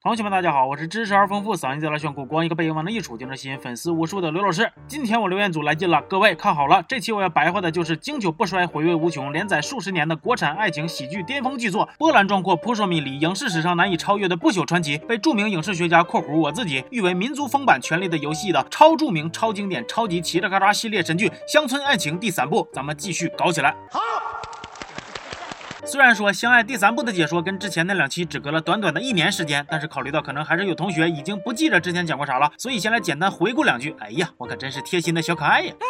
同学们，大家好，我是知识而丰富、嗓音贼拉炫酷、光一个背影往那一杵就能吸引粉丝无数的刘老师。今天我留言组来劲了，各位看好了，这期我要白话的就是经久不衰、回味无穷、连载数十年的国产爱情喜剧巅峰巨作，波澜壮阔、扑朔迷离，影视史上难以超越的不朽传奇，被著名影视学家（括弧我自己）誉为民族风版《权力的游戏》的超著名、超经典、超级嘁哩喀喳系列神剧《乡村爱情》第三部，咱们继续搞起来。好。虽然说《相爱》第三部的解说跟之前那两期只隔了短短的一年时间，但是考虑到可能还是有同学已经不记得之前讲过啥了，所以先来简单回顾两句。哎呀，我可真是贴心的小可爱呀！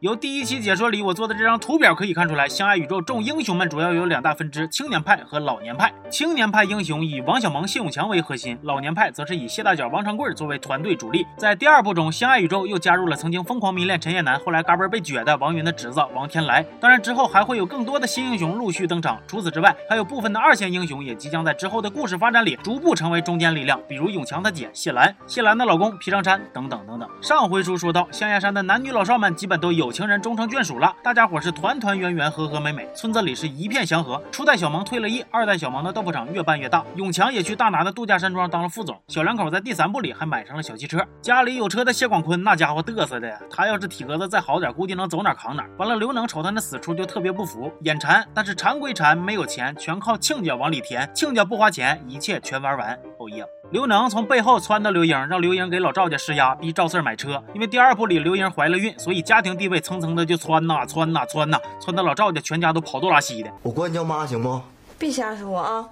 由第一期解说里我做的这张图表可以看出来，相爱宇宙众英雄们主要有两大分支：青年派和老年派。青年派英雄以王小蒙、谢永强为核心，老年派则是以谢大脚、王长贵作为团队主力。在第二部中，相爱宇宙又加入了曾经疯狂迷恋陈叶楠，后来嘎嘣被撅的王云的侄子王天来。当然之后还会有更多的新英英雄陆续登场。除此之外，还有部分的二线英雄也即将在之后的故事发展里逐步成为中坚力量，比如永强的姐谢兰、谢兰的老公皮长山等等等等。上回书说到，象牙山的男女老少们基本都有情人终成眷属了，大家伙是团团圆圆、和和美美，村子里是一片祥和。初代小萌退了役，二代小萌的豆腐厂越办越大，永强也去大拿的度假山庄当了副总。小两口在第三部里还买上了小汽车。家里有车的谢广坤那家伙嘚瑟的呀，他要是体格子再好点，估计能走哪扛哪。完了，刘能瞅他那死处就特别不服，眼馋，但是馋归馋，没有钱，全靠亲家往里填，亲家不花钱，一切全玩完。哦耶！刘能从背后撺掇刘英，让刘英给老赵家施压，逼赵四买车。因为第二部里刘英怀了孕，所以家庭地位蹭蹭的就窜呐窜呐窜呐，窜到老赵家全家都跑肚拉稀的。我管你叫妈行不？别瞎说啊！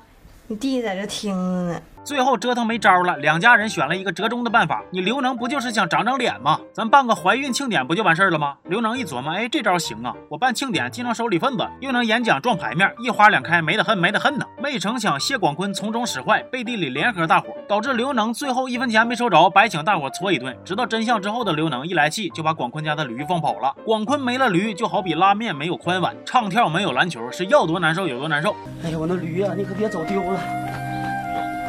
你弟在这听着呢。最后折腾没招了，两家人选了一个折中的办法。你刘能不就是想长长脸吗？咱办个怀孕庆典不就完事儿了吗？刘能一琢磨，哎，这招行啊！我办庆典既能收礼份子，又能演讲撞牌面，一花两开，没得恨，没得恨呢。没成想谢广坤从中使坏，背地里联合大伙，导致刘能最后一分钱没收着，白请大伙搓一顿。知道真相之后的刘能一来气，就把广坤家的驴放跑了。广坤没了驴，就好比拉面没有宽碗，唱跳没有篮球，是要多难受有多难受。哎呀，我那驴啊，你可别走丢了。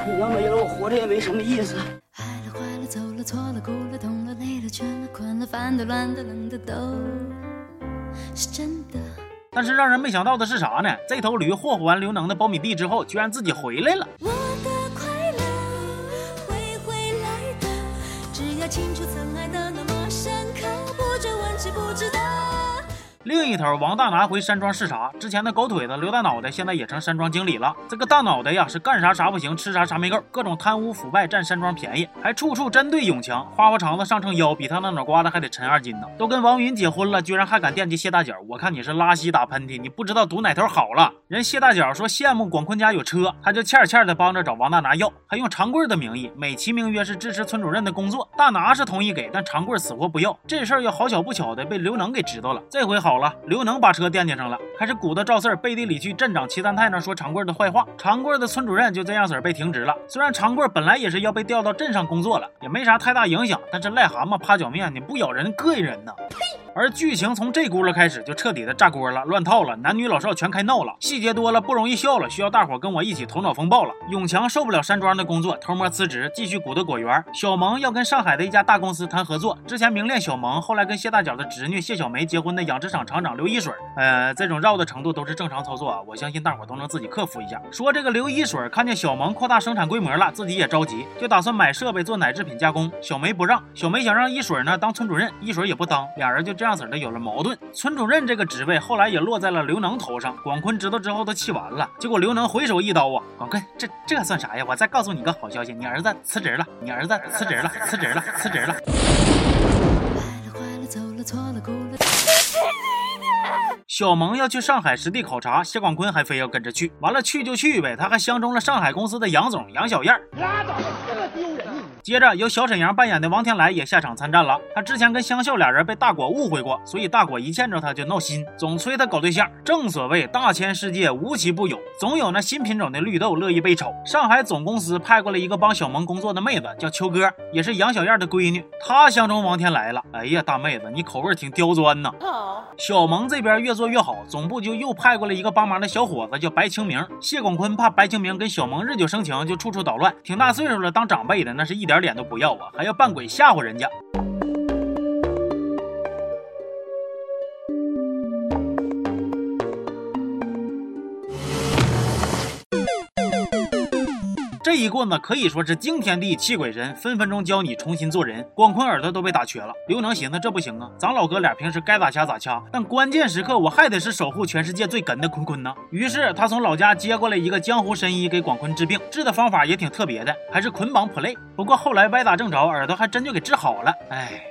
你要没了，我活着也没什么意思。爱了坏了走了错了哭了痛了累了倦了困了烦的乱的冷的都是真的。但是让人没想到的是啥呢？这头驴霍霍完刘能的苞米地之后，居然自己回来了。我的快乐会回来的，只要清楚另一头，王大拿回山庄视察，之前的狗腿子刘大脑袋现在也成山庄经理了。这个大脑袋呀，是干啥啥不行，吃啥啥没够，各种贪污腐败，占山庄便宜，还处处针对永强。花花肠子上秤腰，比他那脑瓜子还得沉二斤呢。都跟王云结婚了，居然还敢惦记谢大脚，我看你是拉稀打喷嚏，你不知道堵哪头好了。人谢大脚说羡慕广坤家有车，他就欠欠的帮着找王大拿要，还用长贵的名义，美其名曰是支持村主任的工作。大拿是同意给，但长贵死活不要。这事儿又好巧不巧的被刘能给知道了，这回好。好了，刘能把车惦记上了，开始鼓捣赵四儿背地里去镇长齐三太那说长贵的坏话。长贵的村主任就这样子被停职了。虽然长贵本来也是要被调到镇上工作了，也没啥太大影响，但是癞蛤蟆趴脚面，你不咬人膈应人呢。而剧情从这轱辘开始就彻底的炸锅了，乱套了，男女老少全开闹了，细节多了不容易笑了，需要大伙跟我一起头脑风暴了。永强受不了山庄的工作，偷摸辞职，继续鼓捣果园。小萌要跟上海的一家大公司谈合作，之前明恋小萌，后来跟谢大脚的侄女谢小梅结婚的养殖场厂长刘一水，呃，这种绕的程度都是正常操作啊，我相信大伙都能自己克服一下。说这个刘一水看见小萌扩大生产规模了，自己也着急，就打算买设备做奶制品加工。小梅不让，小梅想让一水呢当村主任，一水也不当，俩人就这样子的有了矛盾。村主任这个职位后来也落在了刘能头上。广坤知道之后都气完了，结果刘能回手一刀啊！广坤，这这算啥呀？我再告诉你个好消息，你儿子辞职了，你儿子辞职了，辞职了，辞职了。小萌要去上海实地考察，谢广坤还非要跟着去。完了去就去呗，他还相中了上海公司的杨总杨小燕。拉倒，这么丢人。接着由小沈阳扮演的王天来也下场参战了。他之前跟香秀俩人被大果误会过，所以大果一见着他就闹心，总催他搞对象。正所谓大千世界无奇不有，总有那新品种的绿豆乐意被瞅。上海总公司派过来一个帮小萌工作的妹子，叫秋哥，也是杨小燕的闺女。她相中王天来了。哎呀，大妹子，你口味挺刁钻呐。小萌这边越做越好，总部就又派过来一个帮忙的小伙子，叫白清明。谢广坤怕白清明跟小萌日久生情，就处处捣乱。挺大岁数了，当长辈的那是一点。点脸都不要啊，还要扮鬼吓唬人家。棍子可以说是惊天地泣鬼神，分分钟教你重新做人。广坤耳朵都被打瘸了，刘能寻思这不行啊，咱老哥俩平时该咋掐咋掐，但关键时刻我还得是守护全世界最哏的坤坤呢。于是他从老家接过来一个江湖神医给广坤治病，治的方法也挺特别的，还是捆绑 play。不过后来歪打正着，耳朵还真就给治好了。哎，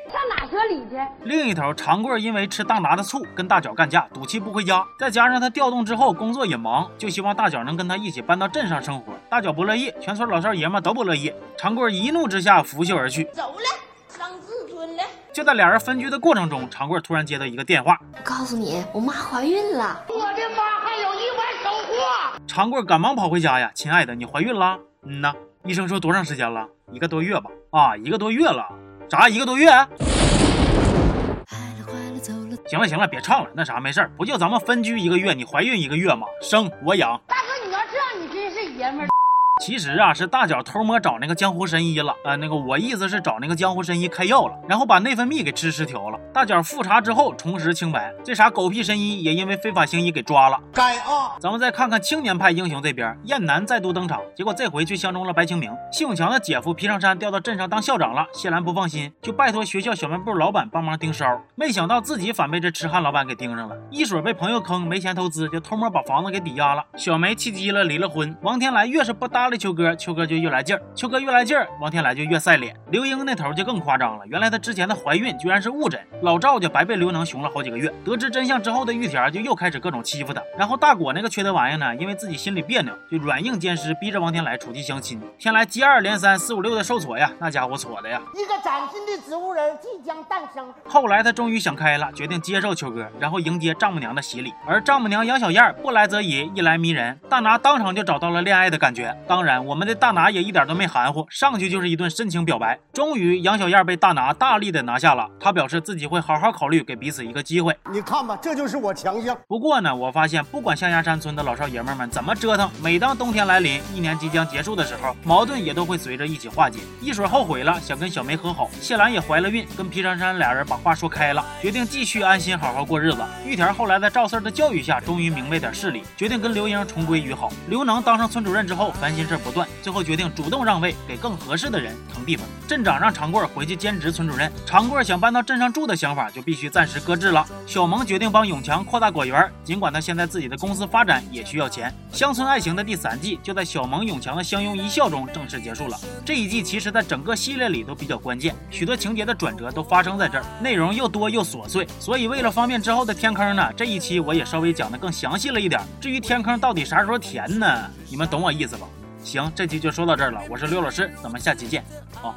上哪说理去？另一头，长贵因为吃大拿的醋跟大脚干架，赌气不回家，再加上他调动之后工作也忙，就希望大脚能跟他一起搬到镇上生活。大脚不乐意，全村老少爷们都不乐意。长贵一怒之下拂袖而去，走了，伤自尊了。就在俩人分居的过程中，长贵突然接到一个电话，告诉你，我妈怀孕了，我的妈还有意外收获。长贵赶忙跑回家呀，亲爱的，你怀孕了？嗯呐，医生说多长时间了？一个多月吧。啊，一个多月了。啥？一个多月？行了行了，别唱了。那啥，没事儿，不就咱们分居一个月，你怀孕一个月吗？生我养。大哥，你要这样，你真是爷们儿。其实啊，是大脚偷摸找那个江湖神医了。呃，那个我意思是找那个江湖神医开药了，然后把内分泌给吃失调了。大脚复查之后重拾清白，这啥狗屁神医也因为非法行医给抓了。该啊！咱们再看看青年派英雄这边，燕南再度登场，结果这回却相中了白清明。谢永强的姐夫皮长山调到镇上当校长了，谢兰不放心，就拜托学校小卖部老板帮忙盯梢。没想到自己反被这痴汉老板给盯上了，一水被朋友坑，没钱投资，就偷摸把房子给抵押了。小梅气急了，离了婚。王天来越是不搭。搭理秋哥，秋哥就越来劲儿；秋哥越来劲儿，王天来就越晒脸。刘英那头就更夸张了，原来她之前的怀孕居然是误诊，老赵就白被刘能熊了好几个月。得知真相之后的玉田就又开始各种欺负他。然后大果那个缺德玩意呢，因为自己心里别扭，就软硬兼施，逼着王天来出去相亲。天来接二连三、四五六的受挫呀，那家伙挫的呀！一个崭新的植物人即将诞生。后来他终于想开了，决定接受秋哥，然后迎接丈母娘的洗礼。而丈母娘杨小燕不来则已，一来迷人，大拿当场就找到了恋爱的感觉。当然，我们的大拿也一点都没含糊，上去就是一顿深情表白。终于，杨小燕被大拿大力的拿下了。他表示自己会好好考虑，给彼此一个机会。你看吧，这就是我强项。不过呢，我发现不管象牙山村的老少爷们们怎么折腾，每当冬天来临，一年即将结束的时候，矛盾也都会随着一起化解。一水后悔了，想跟小梅和好。谢兰也怀了孕，跟皮珊珊俩人把话说开了，决定继续安心好好过日子。玉田后来在赵四的教育下，终于明白点事理，决定跟刘英重归于好。刘能当上村主任之后，烦心事不断。最后决定主动让位给更合适的人腾地方。镇长让长贵回去兼职村主任，长贵想搬到镇上住的想法就必须暂时搁置了。小萌决定帮永强扩大果园，尽管他现在自己的公司发展也需要钱。乡村爱情的第三季就在小萌永强的相拥一笑中正式结束了。这一季其实在整个系列里都比较关键，许多情节的转折都发生在这儿，内容又多又琐碎，所以为了方便之后的填坑呢，这一期我也稍微讲的更详细了一点。至于填坑到底啥时候填呢？你们懂我意思吧？行，这期就说到这儿了。我是刘老师，咱们下期见，好。